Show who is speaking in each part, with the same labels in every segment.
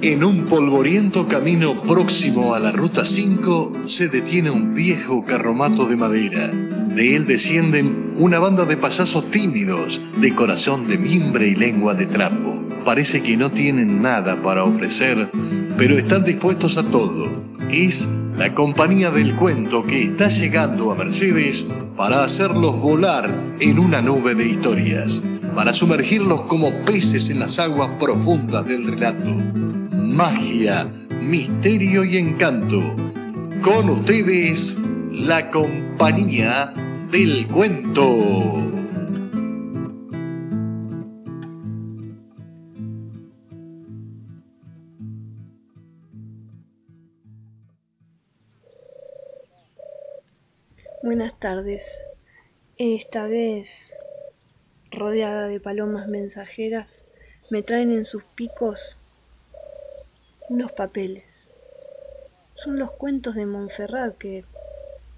Speaker 1: En un polvoriento camino próximo a la Ruta 5 se detiene un viejo carromato de madera. De él descienden una banda de payasos tímidos, de corazón de mimbre y lengua de trapo. Parece que no tienen nada para ofrecer, pero están dispuestos a todo. Es la compañía del cuento que está llegando a Mercedes para hacerlos volar en una nube de historias, para sumergirlos como peces en las aguas profundas del relato magia, misterio y encanto. Con ustedes, la compañía del cuento.
Speaker 2: Buenas tardes. Esta vez, rodeada de palomas mensajeras, me traen en sus picos unos papeles. Son los cuentos de Montferrat que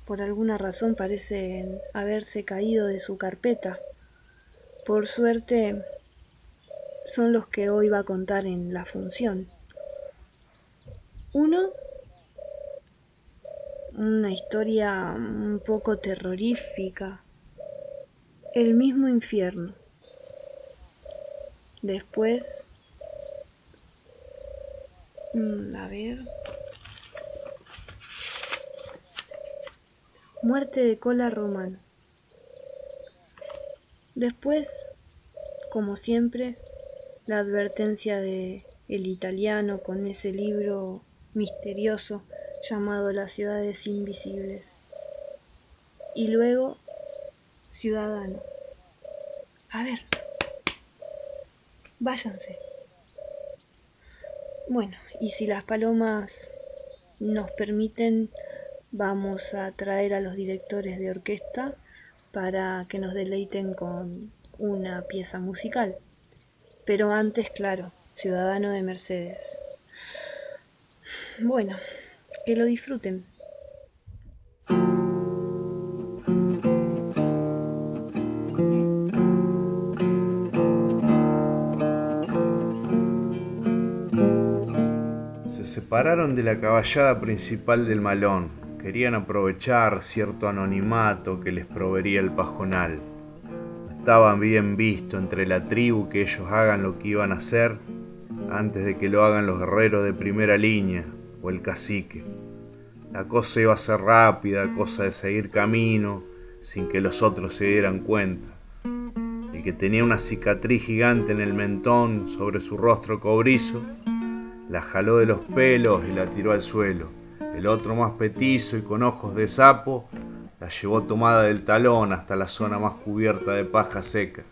Speaker 2: por alguna razón parecen haberse caído de su carpeta. Por suerte son los que hoy va a contar en la función. Uno, una historia un poco terrorífica, el mismo infierno. Después, Mm, a ver. Muerte de cola romana. Después, como siempre, la advertencia de el italiano con ese libro misterioso llamado Las ciudades invisibles. Y luego, ciudadano. A ver, váyanse. Bueno, y si las palomas nos permiten, vamos a traer a los directores de orquesta para que nos deleiten con una pieza musical. Pero antes, claro, ciudadano de Mercedes. Bueno, que lo disfruten.
Speaker 3: Pararon de la caballada principal del malón. Querían aprovechar cierto anonimato que les proveería el pajonal. Estaban bien visto entre la tribu que ellos hagan lo que iban a hacer antes de que lo hagan los guerreros de primera línea o el cacique. La cosa iba a ser rápida, cosa de seguir camino sin que los otros se dieran cuenta. El que tenía una cicatriz gigante en el mentón sobre su rostro cobrizo la jaló de los pelos y la tiró al suelo. El otro más petizo y con ojos de sapo la llevó tomada del talón hasta la zona más cubierta de paja seca.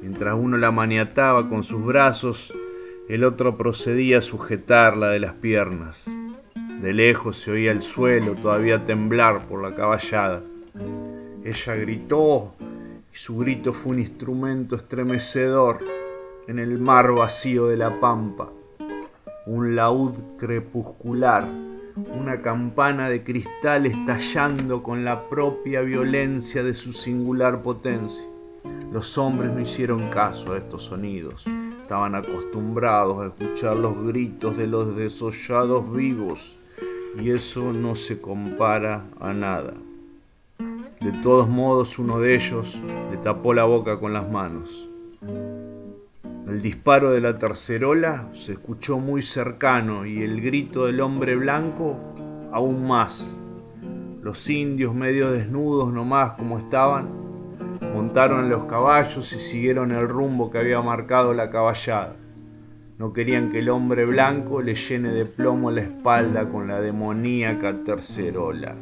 Speaker 3: Mientras uno la maniataba con sus brazos, el otro procedía a sujetarla de las piernas. De lejos se oía el suelo todavía temblar por la caballada. Ella gritó y su grito fue un instrumento estremecedor en el mar vacío de la pampa un laúd crepuscular, una campana de cristal estallando con la propia violencia de su singular potencia. Los hombres no hicieron caso a estos sonidos, estaban acostumbrados a escuchar los gritos de los desollados vivos, y eso no se compara a nada. De todos modos, uno de ellos le tapó la boca con las manos. El disparo de la tercerola se escuchó muy cercano y el grito del hombre blanco aún más. Los indios medio desnudos nomás como estaban, montaron los caballos y siguieron el rumbo que había marcado la caballada. No querían que el hombre blanco le llene de plomo la espalda con la demoníaca tercerola.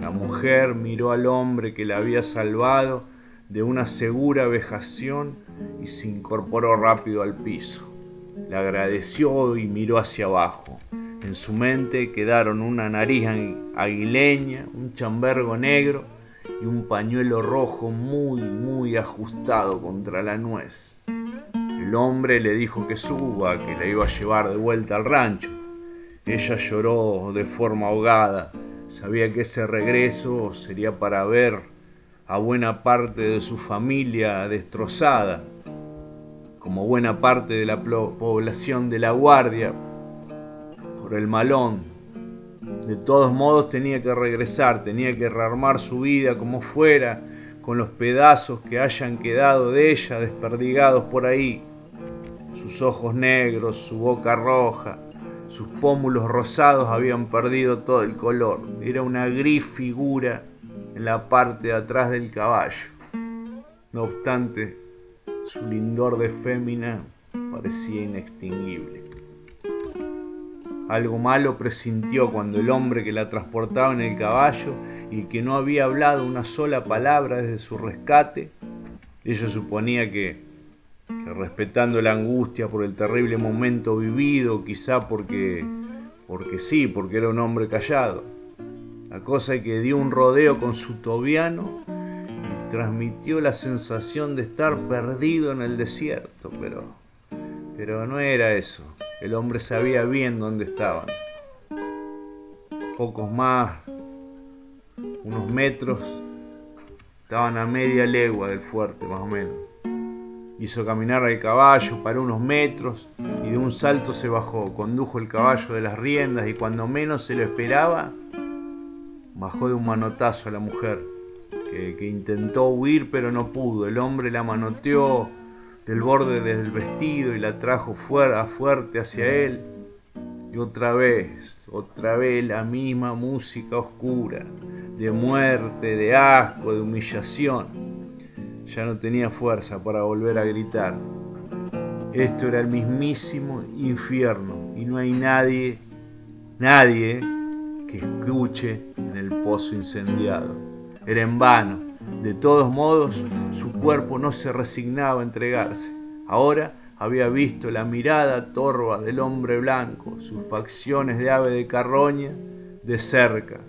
Speaker 3: La mujer miró al hombre que la había salvado de una segura vejación y se incorporó rápido al piso. Le agradeció y miró hacia abajo. En su mente quedaron una nariz aguileña, un chambergo negro y un pañuelo rojo muy, muy ajustado contra la nuez. El hombre le dijo que suba, que la iba a llevar de vuelta al rancho. Ella lloró de forma ahogada. Sabía que ese regreso sería para ver a buena parte de su familia destrozada. como buena parte de la población de la guardia, por el malón. De todos modos tenía que regresar, tenía que rearmar su vida como fuera, con los pedazos que hayan quedado de ella desperdigados por ahí. Sus ojos negros, su boca roja, sus pómulos rosados habían perdido todo el color. Era una gris figura en la parte de atrás del caballo. No obstante, su lindor de fémina parecía inextinguible. Algo malo presintió cuando el hombre que la transportaba en el caballo y que no había hablado una sola palabra desde su rescate, ella suponía que, que respetando la angustia por el terrible momento vivido, quizá porque, porque sí, porque era un hombre callado, la cosa que dio un rodeo con su tobiano transmitió la sensación de estar perdido en el desierto, pero, pero no era eso. El hombre sabía bien dónde estaban. Pocos más, unos metros, estaban a media legua del fuerte, más o menos. Hizo caminar al caballo para unos metros y de un salto se bajó. Condujo el caballo de las riendas y cuando menos se lo esperaba, bajó de un manotazo a la mujer que, intentó huir pero no pudo. El hombre la manoteó del borde del vestido y la trajo fuera, fuerte hacia él. Y otra vez, otra vez la misma música oscura, de muerte, de asco, de humillación. Ya no tenía fuerza para volver a gritar. Esto era el mismísimo infierno y no hay nadie, nadie que escuche en el pozo incendiado. Era en vano. De todos modos, su cuerpo no se resignaba a entregarse. Ahora había visto la mirada torva del hombre blanco, sus facciones de ave de carroña, de cerca,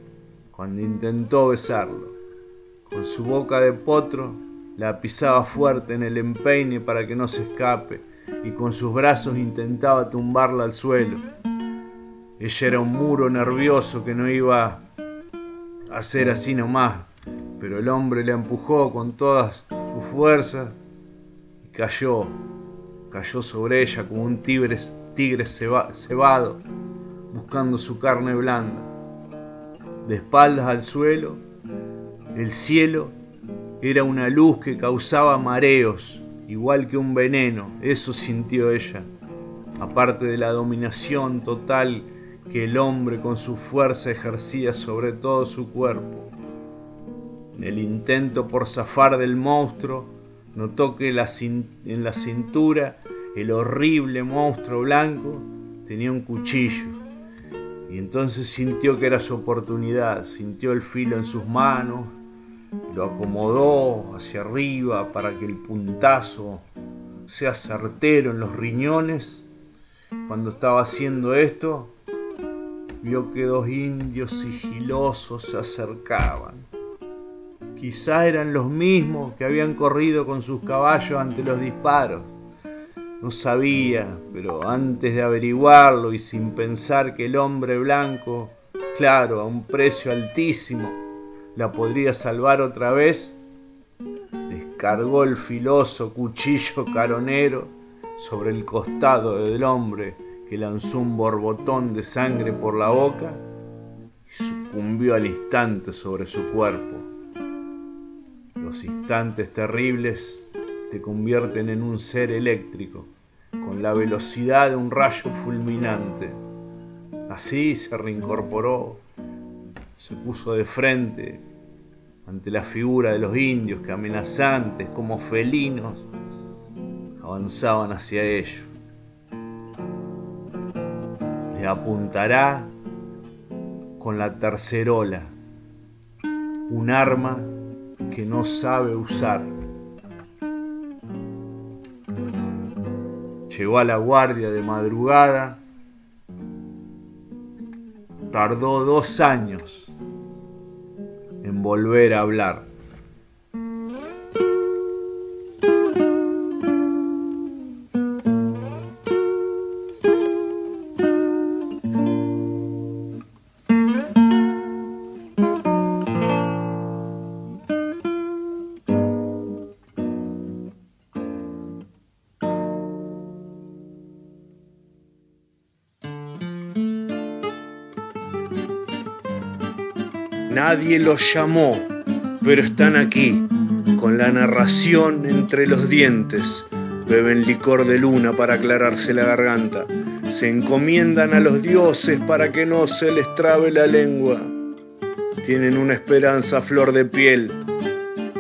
Speaker 3: cuando intentó besarlo. Con su boca de potro la pisaba fuerte en el empeine para que no se escape y con sus brazos intentaba tumbarla al suelo. Ella era un muro nervioso que no iba a ser así nomás, pero el hombre la empujó con todas sus fuerzas y cayó, cayó sobre ella como un tigre, tigre cebado, buscando su carne blanda. De espaldas al suelo, el cielo era una luz que causaba mareos, igual que un veneno, eso sintió ella, aparte de la dominación total que el hombre con su fuerza ejercía sobre todo su cuerpo. En el intento por zafar del monstruo, notó que en la cintura el horrible monstruo blanco tenía un cuchillo. Y entonces sintió que era su oportunidad, sintió el filo en sus manos, lo acomodó hacia arriba para que el puntazo sea certero en los riñones. Cuando estaba haciendo esto, vio que dos indios sigilosos se acercaban. Quizás eran los mismos que habían corrido con sus caballos ante los disparos. No sabía, pero antes de averiguarlo y sin pensar que el hombre blanco, claro, a un precio altísimo, la podría salvar otra vez, descargó el filoso cuchillo caronero sobre el costado del hombre que lanzó un borbotón de sangre por la boca y sucumbió al instante sobre su cuerpo. Los instantes terribles te convierten en un ser eléctrico, con la velocidad de un rayo fulminante. Así se reincorporó, se puso de frente ante la figura de los indios que amenazantes como felinos avanzaban hacia ellos. Apuntará con la tercerola, un arma que no sabe usar. Llegó a la guardia de madrugada, tardó dos años en volver a hablar.
Speaker 4: Nadie los llamó, pero están aquí, con la narración entre los dientes. Beben licor de luna para aclararse la garganta. Se encomiendan a los dioses para que no se les trabe la lengua. Tienen una esperanza a flor de piel,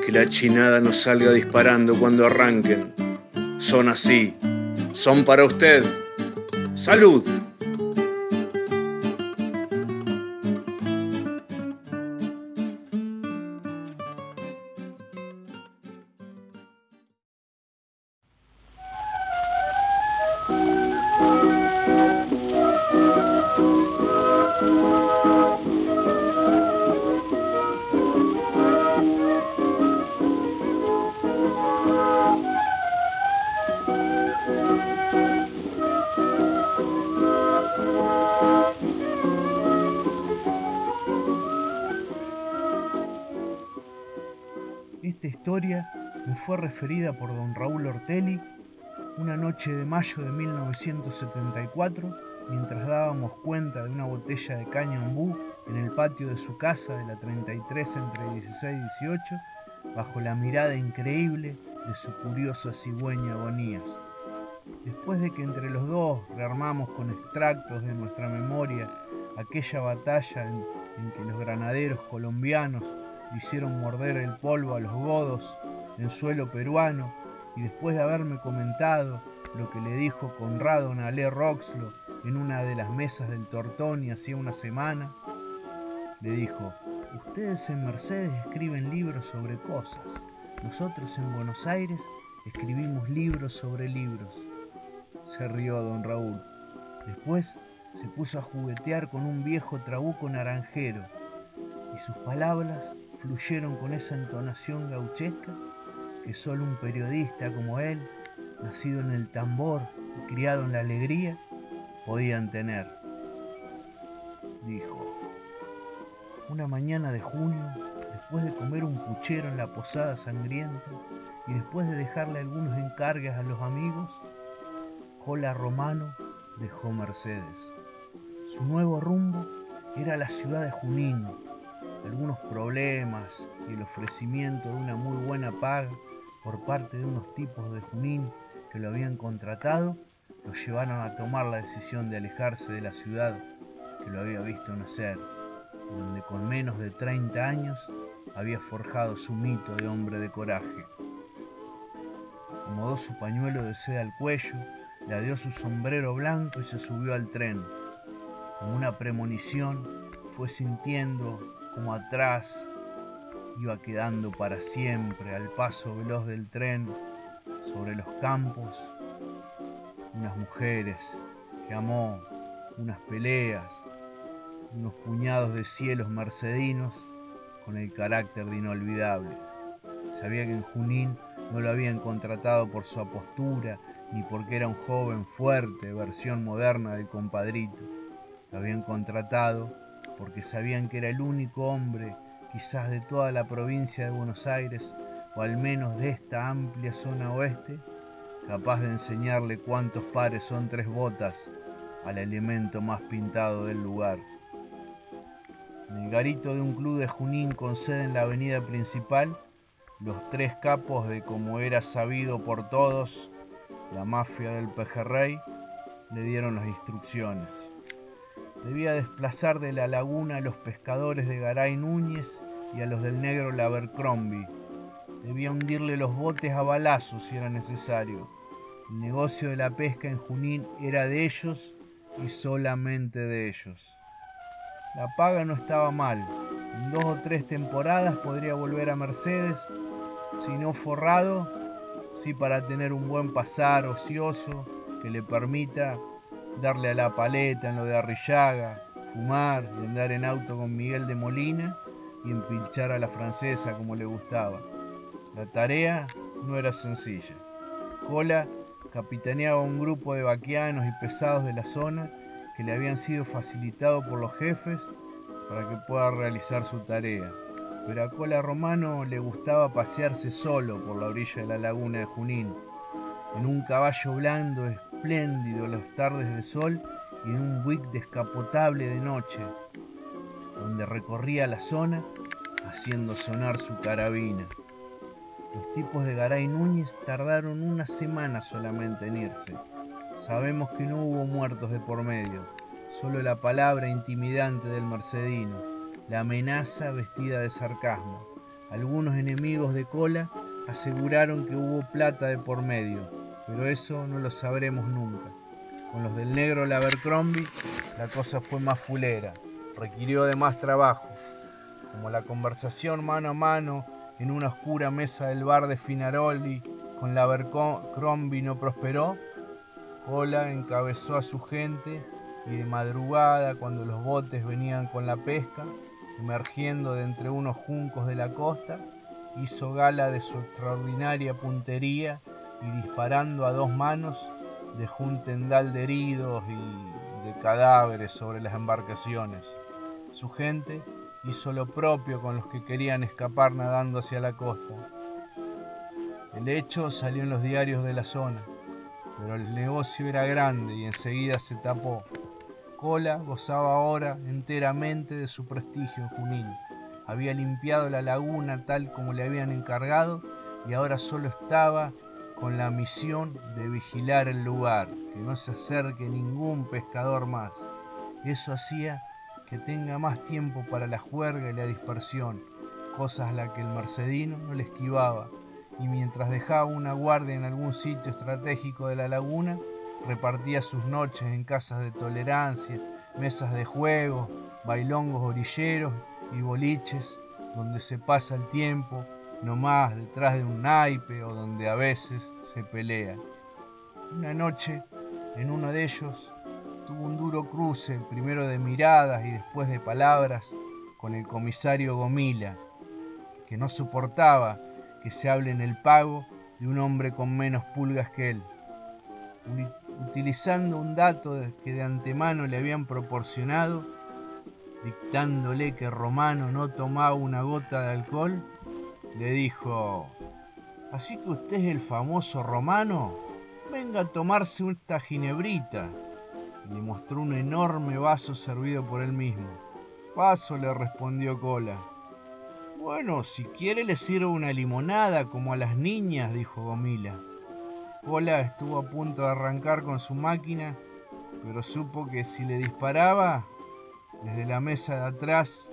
Speaker 4: que la chinada no salga disparando cuando arranquen. Son así, son para usted. Salud.
Speaker 3: Historia me fue referida por don Raúl Ortelli una noche de mayo de 1974 mientras dábamos cuenta de una botella de caña ombú en el patio de su casa de la 33 entre 16 y 18 bajo la mirada increíble de su curiosa cigüeña Bonías. Después de que entre los dos rearmamos con extractos de nuestra memoria aquella batalla en que los granaderos colombianos hicieron morder el polvo a los godos en suelo peruano y después de haberme comentado lo que le dijo Conrado Nalé Roxlo en una de las mesas del Tortoni hacía una semana, le dijo, ustedes en Mercedes escriben libros sobre cosas, nosotros en Buenos Aires escribimos libros sobre libros. Se rió don Raúl. Después se puso a juguetear con un viejo trabuco naranjero y sus palabras fluyeron con esa entonación gauchesca que solo un periodista como él, nacido en el tambor y criado en la alegría, podían tener. Dijo, una mañana de junio, después de comer un puchero en la posada sangrienta y después de dejarle algunos encargues a los amigos, Jola Romano dejó Mercedes. Su nuevo rumbo era la ciudad de Junín, algunos problemas y el ofrecimiento de una muy buena paga por parte de unos tipos de Junín que lo habían contratado, lo llevaron a tomar la decisión de alejarse de la ciudad que lo había visto nacer, donde con menos de 30 años había forjado su mito de hombre de coraje. Acomodó su pañuelo de seda al cuello, le dio su sombrero blanco y se subió al tren. Como una premonición, fue sintiendo como atrás iba quedando para siempre al paso veloz del tren sobre los campos, unas mujeres que amó, unas peleas, unos puñados de cielos mercedinos con el carácter de inolvidables. Sabía que en Junín no lo habían contratado por su apostura ni porque era un joven fuerte, versión moderna del compadrito. Lo habían contratado porque sabían que era el único hombre, quizás de toda la provincia de Buenos Aires, o al menos de esta amplia zona oeste, capaz de enseñarle cuántos pares son tres botas al elemento más pintado del lugar. En el garito de un club de Junín con sede en la avenida principal, los tres capos de como era sabido por todos, la mafia del pejerrey, le dieron las instrucciones. Debía desplazar de la laguna a los pescadores de Garay Núñez y a los del negro Labercrombie. Debía hundirle los botes a balazos si era necesario. El negocio de la pesca en Junín era de ellos y solamente de ellos. La paga no estaba mal. En dos o tres temporadas podría volver a Mercedes, si no forrado, sí para tener un buen pasar ocioso que le permita darle a la paleta en lo de Arrillaga, fumar y andar en auto con Miguel de Molina y empilchar a la francesa como le gustaba. La tarea no era sencilla. Cola capitaneaba un grupo de vaquianos y pesados de la zona que le habían sido facilitados por los jefes para que pueda realizar su tarea. Pero a Cola Romano le gustaba pasearse solo por la orilla de la laguna de Junín, en un caballo blando espléndido las tardes de sol y en un buick descapotable de noche. donde recorría la zona haciendo sonar su carabina. Los tipos de Garay Núñez tardaron una semana solamente en irse. Sabemos que no hubo muertos de por medio, solo la palabra intimidante del Mercedino, la amenaza vestida de sarcasmo. Algunos enemigos de cola aseguraron que hubo plata de por medio, pero eso no lo sabremos nunca. Con los del negro Labercrombie la cosa fue más fulera, requirió de más trabajo, como la conversación mano a mano en una oscura mesa del bar de Finaroli con Labercrombie no prosperó, Cola encabezó a su gente y de madrugada, cuando los botes venían con la pesca, emergiendo de entre unos juncos de la costa, hizo gala de su extraordinaria puntería y disparando a dos manos dejó un tendal de heridos y de cadáveres sobre las embarcaciones. Su gente hizo lo propio con los que querían escapar nadando hacia la costa. El hecho salió en los diarios de la zona, pero el negocio era grande y enseguida se tapó. Cola gozaba ahora enteramente de su prestigio en Junín. Había limpiado la laguna tal como le habían encargado y ahora solo estaba con la misión de vigilar el lugar, que no se acerque ningún pescador más. Eso hacía que tenga más tiempo para la juerga y la dispersión, cosas a las que el mercedino no le esquivaba, y mientras dejaba una guardia en algún sitio estratégico de la laguna, repartía sus noches en casas de tolerancia, mesas de juego, bailongos orilleros y boliches donde se pasa el tiempo no más detrás de un naipe o donde a veces se pelea. Una noche, en uno de ellos, tuvo un duro cruce, primero de miradas y después de palabras, con el comisario Gomila, que no soportaba que se hable en el pago de un hombre con menos pulgas que él. Utilizando un dato que de antemano le habían proporcionado, dictándole que Romano no tomaba una gota de alcohol, le dijo, así que usted es el famoso romano, venga a tomarse esta ginebrita. Le mostró un enorme vaso servido por él mismo. Paso, le respondió Cola. Bueno, si quiere le sirvo una limonada como a las niñas, dijo Gomila. Cola estuvo a punto de arrancar con su máquina, pero supo que si le disparaba, desde la mesa de atrás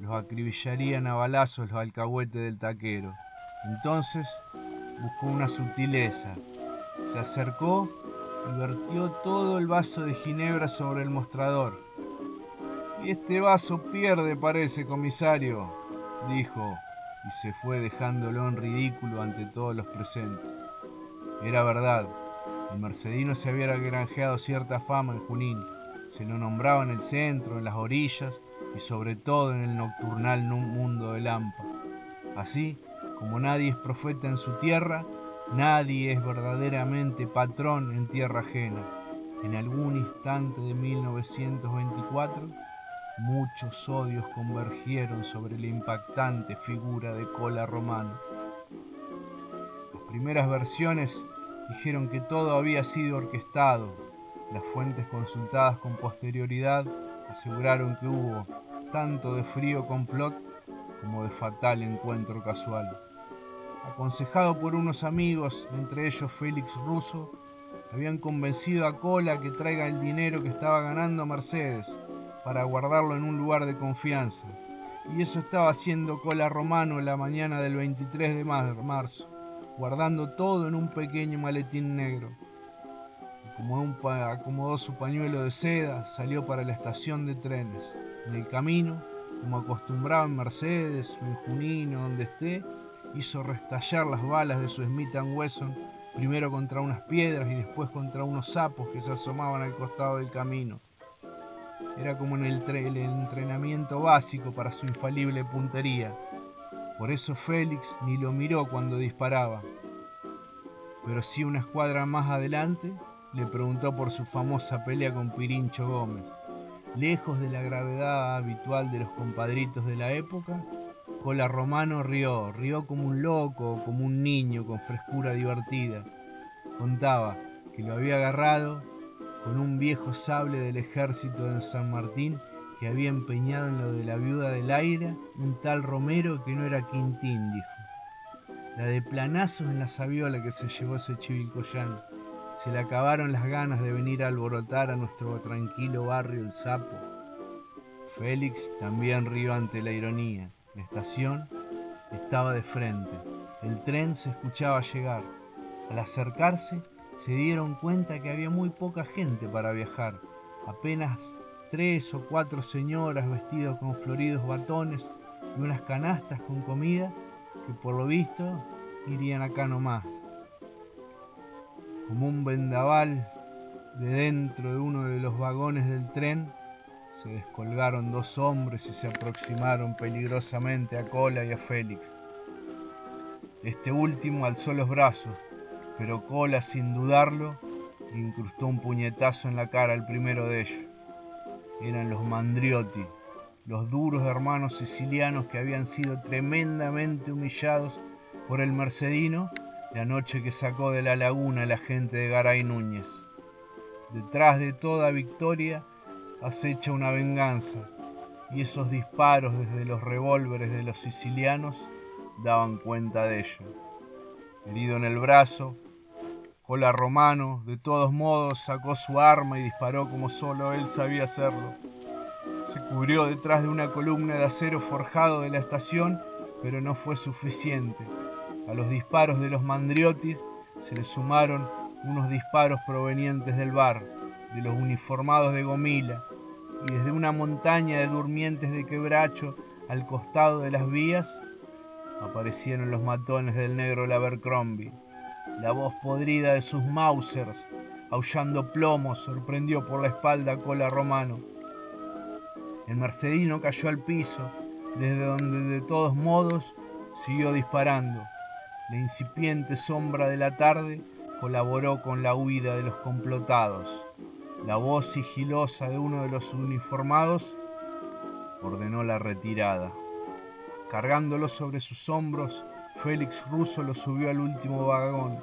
Speaker 3: los acribillarían a balazos los alcahuetes del taquero. Entonces buscó una sutileza. Se acercó y vertió todo el vaso de ginebra sobre el mostrador. Y este vaso pierde, parece, comisario, dijo, y se fue dejándolo en ridículo ante todos los presentes. Era verdad, el mercedino se había granjeado cierta fama en Junín. Se lo nombraba en el centro, en las orillas, y sobre todo en el nocturnal mundo del Lampa. Así, como nadie es profeta en su tierra, nadie es verdaderamente patrón en tierra ajena. En algún instante de 1924, muchos odios convergieron sobre la impactante figura de Cola Romano. Las primeras versiones dijeron que todo había sido orquestado. Las fuentes consultadas con posterioridad aseguraron que hubo tanto de frío complot como de fatal encuentro casual. Aconsejado por unos amigos, entre ellos Félix Russo, habían convencido a Cola que traiga el dinero que estaba ganando Mercedes para guardarlo en un lugar de confianza. Y eso estaba haciendo Cola Romano la mañana del 23 de marzo, guardando todo en un pequeño maletín negro acomodó su pañuelo de seda, salió para la estación de trenes. En el camino, como acostumbraba en Mercedes en Junín o donde esté, hizo restallar las balas de su Smith Wesson, primero contra unas piedras y después contra unos sapos que se asomaban al costado del camino. Era como en el, el entrenamiento básico para su infalible puntería. Por eso Félix ni lo miró cuando disparaba. Pero sí una escuadra más adelante le preguntó por su famosa pelea con Pirincho Gómez. Lejos de la gravedad habitual de los compadritos de la época, Cola Romano rió, rió como un loco, como un niño con frescura divertida. Contaba que lo había agarrado con un viejo sable del ejército de San Martín que había empeñado en lo de la viuda del aire un tal Romero que no era Quintín, dijo. La de planazos en la sabiola que se llevó ese chivilcoyán. Se le acabaron las ganas de venir a alborotar a nuestro tranquilo barrio El Sapo. Félix también rió ante la ironía. La estación estaba de frente. El tren se escuchaba llegar. Al acercarse, se dieron cuenta que había muy poca gente para viajar. Apenas tres o cuatro señoras vestidas con floridos batones y unas canastas con comida que por lo visto irían acá nomás. Como un vendaval de dentro de uno de los vagones del tren, se descolgaron dos hombres y se aproximaron peligrosamente a Cola y a Félix. Este último alzó los brazos, pero Cola, sin dudarlo, incrustó un puñetazo en la cara al primero de ellos. Eran los Mandriotti, los duros hermanos sicilianos que habían sido tremendamente humillados por el Mercedino la noche que sacó de la laguna la gente de Garay Núñez. Detrás de toda victoria acecha una venganza, y esos disparos desde los revólveres de los sicilianos daban cuenta de ello. Herido en el brazo, Cola Romano, de todos modos, sacó su arma y disparó como solo él sabía hacerlo. Se cubrió detrás de una columna de acero forjado de la estación, pero no fue suficiente. A los disparos de los mandriotis se le sumaron unos disparos provenientes del bar, de los uniformados de Gomila, y desde una montaña de durmientes de quebracho al costado de las vías aparecieron los matones del negro Labercrombie. La voz podrida de sus Mausers, aullando plomo, sorprendió por la espalda a Cola Romano. El mercedino cayó al piso, desde donde de todos modos siguió disparando. La incipiente sombra de la tarde colaboró con la huida de los complotados. La voz sigilosa de uno de los uniformados ordenó la retirada. Cargándolo sobre sus hombros, Félix Russo lo subió al último vagón.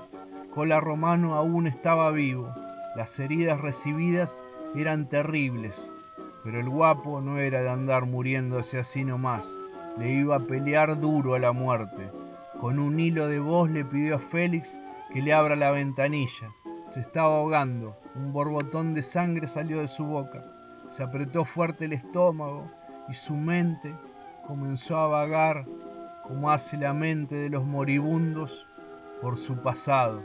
Speaker 3: Cola Romano aún estaba vivo. Las heridas recibidas eran terribles, pero el guapo no era de andar muriéndose así nomás. Le iba a pelear duro a la muerte. Con un hilo de voz le pidió a Félix que le abra la ventanilla. Se estaba ahogando. Un borbotón de sangre salió de su boca. Se apretó fuerte el estómago y su mente comenzó a vagar como hace la mente de los moribundos por su pasado.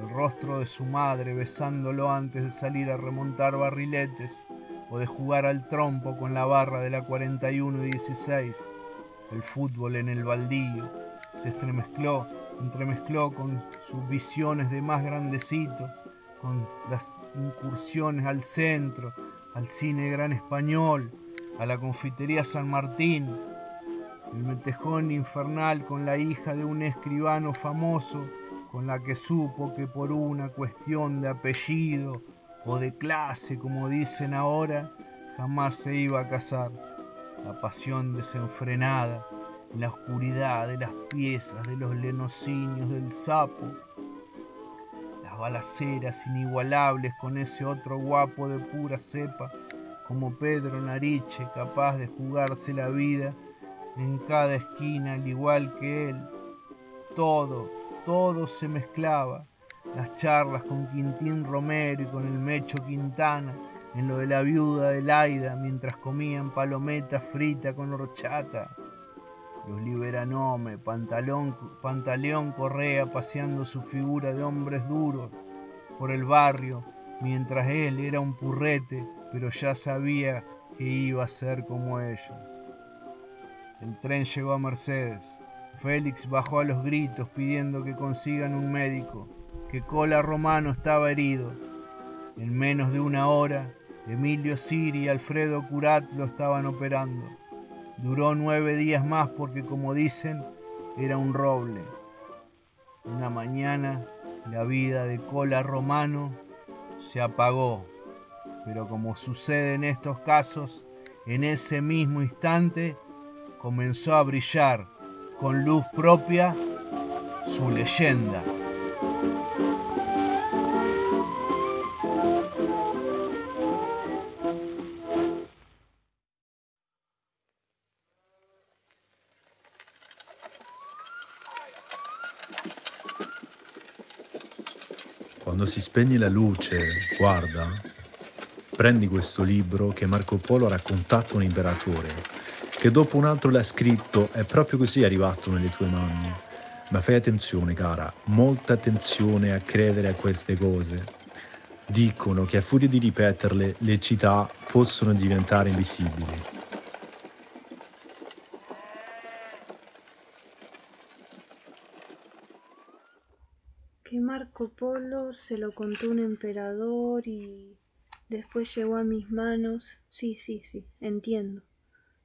Speaker 3: El rostro de su madre besándolo antes de salir a remontar barriletes o de jugar al trompo con la barra de la 41 y 16. El fútbol en el baldío se estremezcló entremezcló con sus visiones de más grandecito, con las incursiones al centro, al cine gran español, a la confitería San Martín, el metejón infernal con la hija de un escribano famoso, con la que supo que por una cuestión de apellido o de clase, como dicen ahora, jamás se iba a casar. La pasión desenfrenada, la oscuridad de las piezas de los lenocinios del sapo, las balaceras inigualables con ese otro guapo de pura cepa, como Pedro Nariche, capaz de jugarse la vida en cada esquina al igual que él. Todo, todo se mezclaba. Las charlas con Quintín Romero y con el Mecho Quintana, en lo de la viuda de Laida mientras comían palometa frita con horchata los Liberanome, Pantalón, Pantaleón Correa paseando su figura de hombres duros por el barrio, mientras él era un purrete, pero ya sabía que iba a ser como ellos. El tren llegó a Mercedes. Félix bajó a los gritos pidiendo que consigan un médico, que Cola Romano estaba herido. En menos de una hora, Emilio Siri y Alfredo Curat lo estaban operando. Duró nueve días más porque, como dicen, era un roble. Una mañana la vida de Cola Romano se apagó, pero como sucede en estos casos, en ese mismo instante comenzó a brillar con luz propia su leyenda.
Speaker 5: Quando si spegne la luce, guarda, prendi questo libro che Marco Polo ha raccontato a un imperatore, che dopo un altro l'ha scritto e proprio così è arrivato nelle tue mani. Ma fai attenzione, cara, molta attenzione a credere a queste cose. Dicono che a furia di ripeterle le città possono diventare invisibili.
Speaker 2: Se lo contó un emperador y después llegó a mis manos. Sí, sí, sí, entiendo.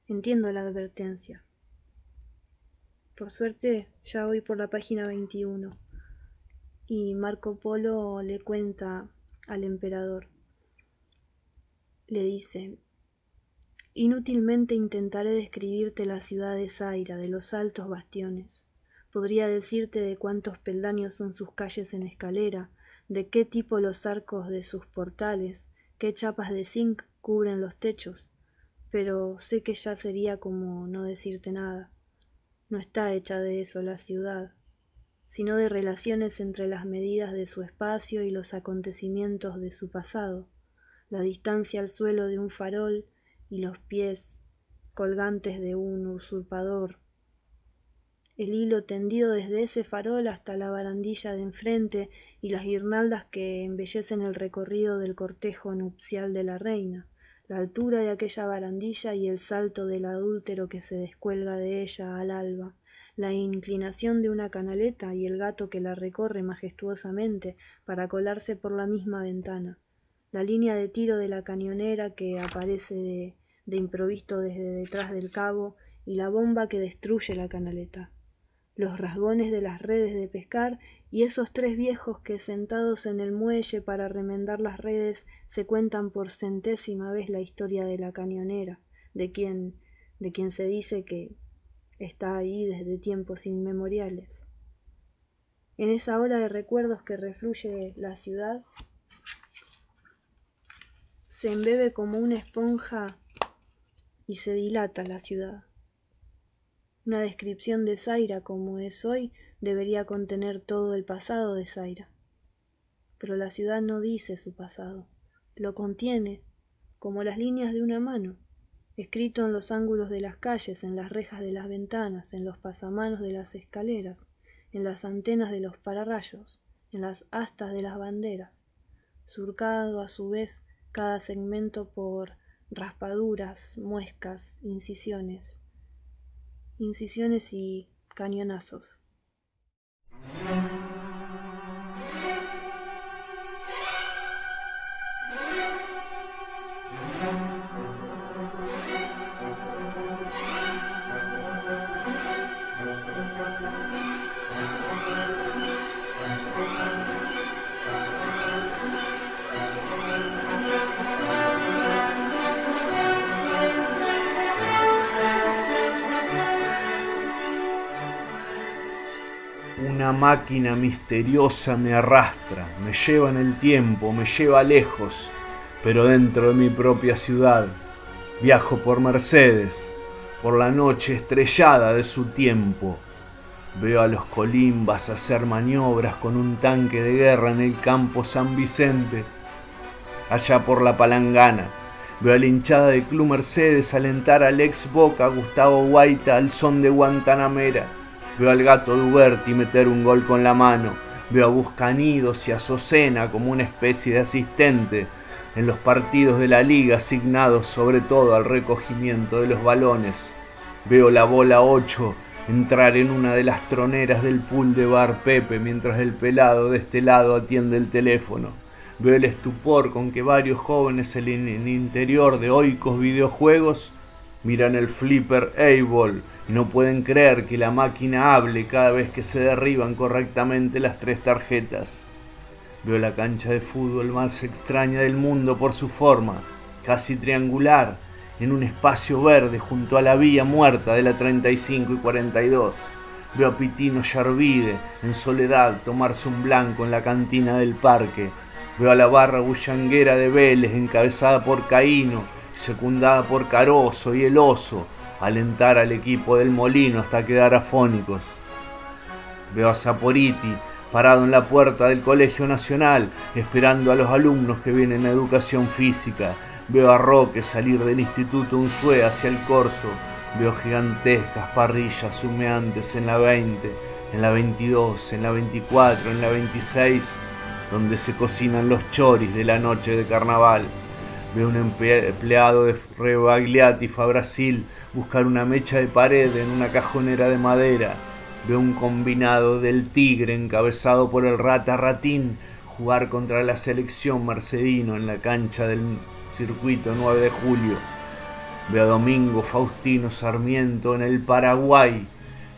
Speaker 2: Entiendo la advertencia. Por suerte, ya voy por la página 21. Y Marco Polo le cuenta al emperador. Le dice, Inútilmente intentaré describirte la ciudad de Zaira, de los altos bastiones. Podría decirte de cuántos peldaños son sus calles en escalera, de qué tipo los arcos de sus portales, qué chapas de zinc cubren los techos, pero sé que ya sería como no decirte nada. No está hecha de eso la ciudad, sino de relaciones entre las medidas de su espacio y los acontecimientos de su pasado, la distancia al suelo de un farol y los pies colgantes de un usurpador. El hilo tendido desde ese farol hasta la barandilla de enfrente y las guirnaldas que embellecen el recorrido del cortejo nupcial de la reina la altura de aquella barandilla y el salto del adúltero que se descuelga de ella al alba, la inclinación de una canaleta y el gato que la recorre majestuosamente para colarse por la misma ventana, la línea de tiro de la cañonera que aparece de, de improviso desde detrás del cabo y la bomba que destruye la canaleta los rasgones de las redes de pescar y esos tres viejos que sentados en el muelle para remendar las redes se cuentan por centésima vez la historia de la cañonera, de quien, de quien se dice que está ahí desde tiempos inmemoriales. En esa hora de recuerdos que refluye la ciudad, se embebe como una esponja y se dilata la ciudad. Una descripción de Zaira como es hoy debería contener todo el pasado de Zaira. Pero la ciudad no dice su pasado, lo contiene, como las líneas de una mano, escrito en los ángulos de las calles, en las rejas de las ventanas, en los pasamanos de las escaleras, en las antenas de los pararrayos, en las astas de las banderas, surcado a su vez cada segmento por raspaduras, muescas, incisiones, incisiones y cañonazos.
Speaker 3: Máquina misteriosa me arrastra, me lleva en el tiempo, me lleva lejos, pero dentro de mi propia ciudad. Viajo por Mercedes, por la noche estrellada de su tiempo. Veo a los colimbas hacer maniobras con un tanque de guerra en el campo San Vicente. Allá por la palangana, veo a la hinchada de Club Mercedes alentar al ex Boca Gustavo Guaita al son de Guantanamera Veo al gato Duberti meter un gol con la mano. Veo a Buscanidos y a Socena como una especie de asistente en los partidos de la liga asignados sobre todo al recogimiento de los balones. Veo la bola 8 entrar en una de las troneras del pool de bar Pepe mientras el pelado de este lado atiende el teléfono. Veo el estupor con que varios jóvenes en el interior de oicos videojuegos miran el flipper A-Ball y no pueden creer que la máquina hable cada vez que se derriban correctamente las tres tarjetas. Veo la cancha de fútbol más extraña del mundo por su forma, casi triangular, en un espacio verde junto a la vía muerta de la 35 y 42. Veo a Pitino Yarvide en soledad tomarse un blanco en la cantina del parque. Veo a la barra bullanguera de Vélez encabezada por Caíno secundada por Caroso y el oso, alentar al equipo del molino hasta quedar afónicos. Veo a Saporiti parado en la puerta del Colegio Nacional, esperando a los alumnos que vienen a educación física. Veo a Roque salir del Instituto Unzué hacia el Corso. Veo gigantescas parrillas humeantes en la 20, en la 22, en la 24, en la 26, donde se cocinan los choris de la noche de carnaval. Veo un empleado de Rebagliati Brasil buscar una mecha de pared en una cajonera de madera. Veo un combinado del Tigre encabezado por el Rata Ratín jugar contra la selección Mercedino en la cancha del circuito 9 de julio. Veo a Domingo Faustino Sarmiento en el Paraguay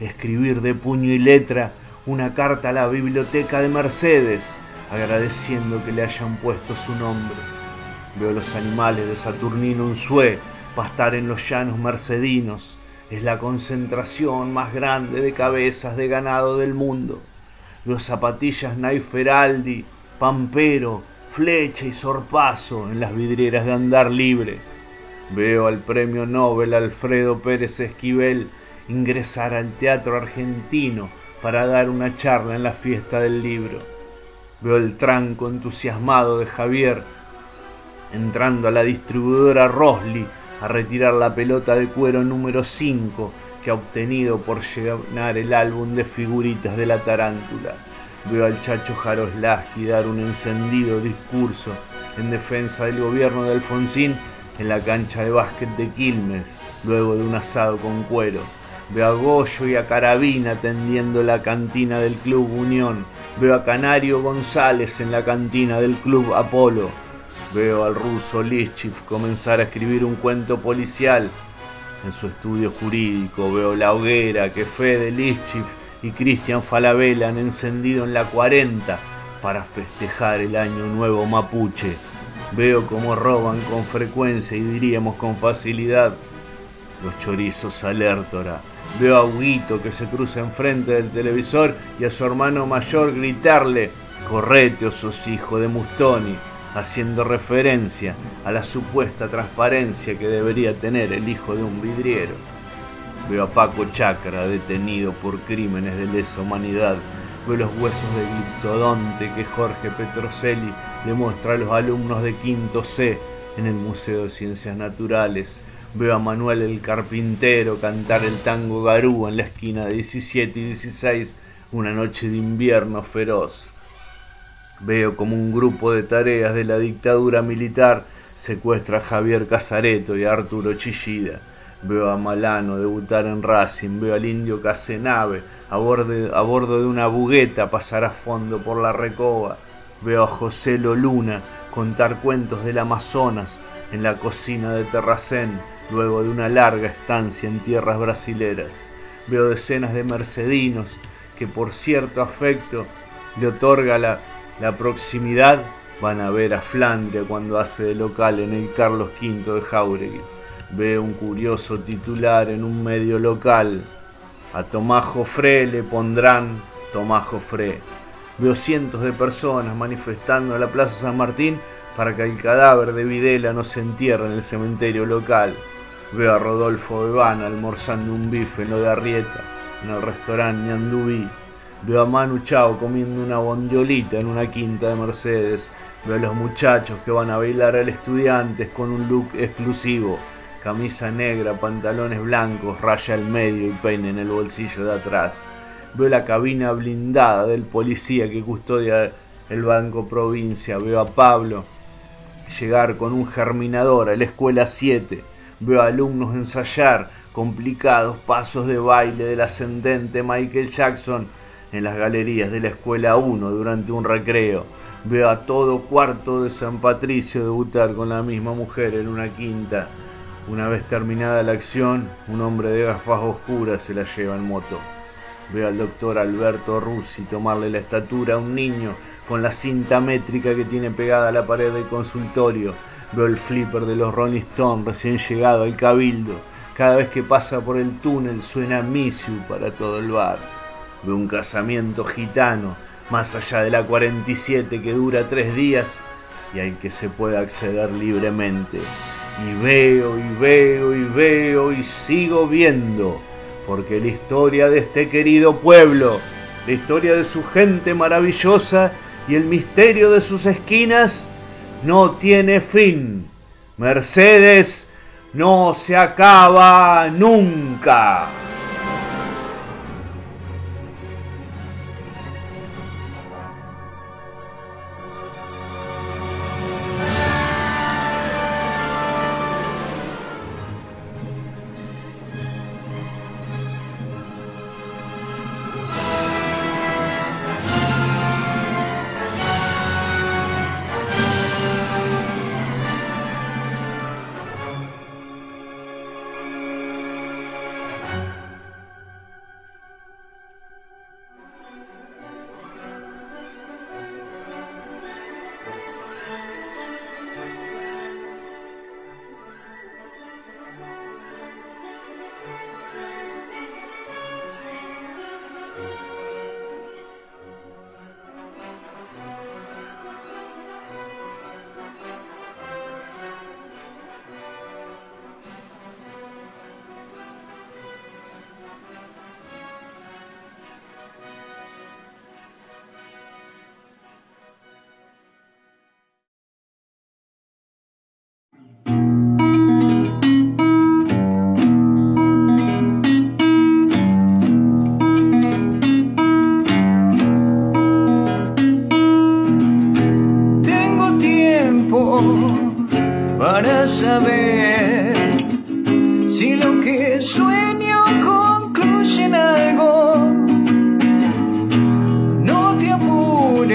Speaker 3: escribir de puño y letra una carta a la biblioteca de Mercedes agradeciendo que le hayan puesto su nombre. Veo los animales de Saturnino Unzué pastar en los llanos mercedinos. Es la concentración más grande de cabezas de ganado del mundo. Veo zapatillas Naiferaldi, Pampero, Flecha y Sorpaso en las vidrieras de Andar Libre. Veo al premio Nobel Alfredo Pérez Esquivel ingresar al teatro argentino para dar una charla en la fiesta del libro. Veo el tranco entusiasmado de Javier entrando a la distribuidora Rosli a retirar la pelota de cuero número 5 que ha obtenido por llenar el álbum de figuritas de la tarántula. Veo al Chacho Jaroslaski dar un encendido discurso en defensa del gobierno de Alfonsín en la cancha de básquet de Quilmes, luego de un asado con cuero. Veo a Goyo y a Carabina tendiendo la cantina del Club Unión. Veo a Canario González en la cantina del Club Apolo. Veo al ruso Lischif comenzar a escribir un cuento policial en su estudio jurídico. Veo la hoguera que Fede Lischif y Cristian Falabella han encendido en la 40 para festejar el año nuevo mapuche. Veo cómo roban con frecuencia y diríamos con facilidad los chorizos alértora. Veo a Huguito que se cruza enfrente del televisor y a su hermano mayor gritarle, correte o sos hijo de Mustoni, haciendo referencia a la supuesta transparencia que debería tener el hijo de un vidriero. Veo a Paco Chacra detenido por crímenes de lesa humanidad. Veo los huesos de gliptodonte que Jorge Petrocelli le muestra a los alumnos de quinto C en el Museo de Ciencias Naturales. Veo a Manuel el Carpintero cantar el tango Garú en la esquina de 17 y 16, una noche de invierno feroz. Veo como un grupo de tareas de la dictadura militar secuestra a Javier Casareto y a Arturo Chillida. Veo a Malano debutar en Racing, veo al indio Casenave a bordo, de una bugueta pasar a fondo por la recoba. Veo a José Luna contar cuentos del Amazonas en la cocina de Terracén luego de una larga estancia en tierras brasileras. Veo decenas de mercedinos que por cierto afecto le otorga la, la proximidad, van a ver a Flandria cuando hace de local en el Carlos V de Jauregui. Veo un curioso titular en un medio local. A Tomás Jofré le pondrán Tomás Jofré. Veo cientos de personas manifestando en la Plaza San Martín para que el cadáver de Videla no se entierre en el cementerio local. Veo a Rodolfo Bebana almorzando un bife en lo de Arrieta, en el restaurante Ñandubí. Veo a Manu Chao comiendo una bondiolita en una quinta de Mercedes. Veo a los muchachos que van a bailar al estudiantes con un look exclusivo. Camisa negra, pantalones blancos, raya al medio y peine en el bolsillo de atrás. Veo la cabina blindada del policía que custodia el Banco Provincia. Veo a Pablo llegar con un germinador a la escuela 7 Veo alumnos ensayar complicados pasos de baile del ascendente Michael Jackson en las galerías de la Escuela 1 durante un recreo. Veo a todo cuarto de San Patricio debutar con la misma mujer en una quinta. Una vez terminada la acción, un hombre de gafas oscuras se la lleva en moto. Veo al doctor Alberto Russi tomarle la estatura a un niño con la cinta métrica que tiene pegada a la pared del consultorio Veo el flipper de los Rolling Stones recién llegado al cabildo. Cada vez que pasa por el túnel suena Misiu para todo el bar. Veo un casamiento gitano más allá de la 47 que dura tres días y al que se puede acceder libremente. Y veo y veo y veo y sigo viendo, porque la historia de este querido pueblo la historia de su gente maravillosa y el misterio de sus esquinas no tiene fin. Mercedes no se acaba nunca.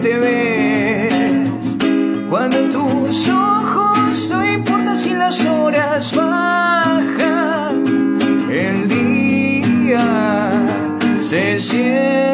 Speaker 6: te ves. Cuando en tus ojos no importa si las horas bajan, el día se siente.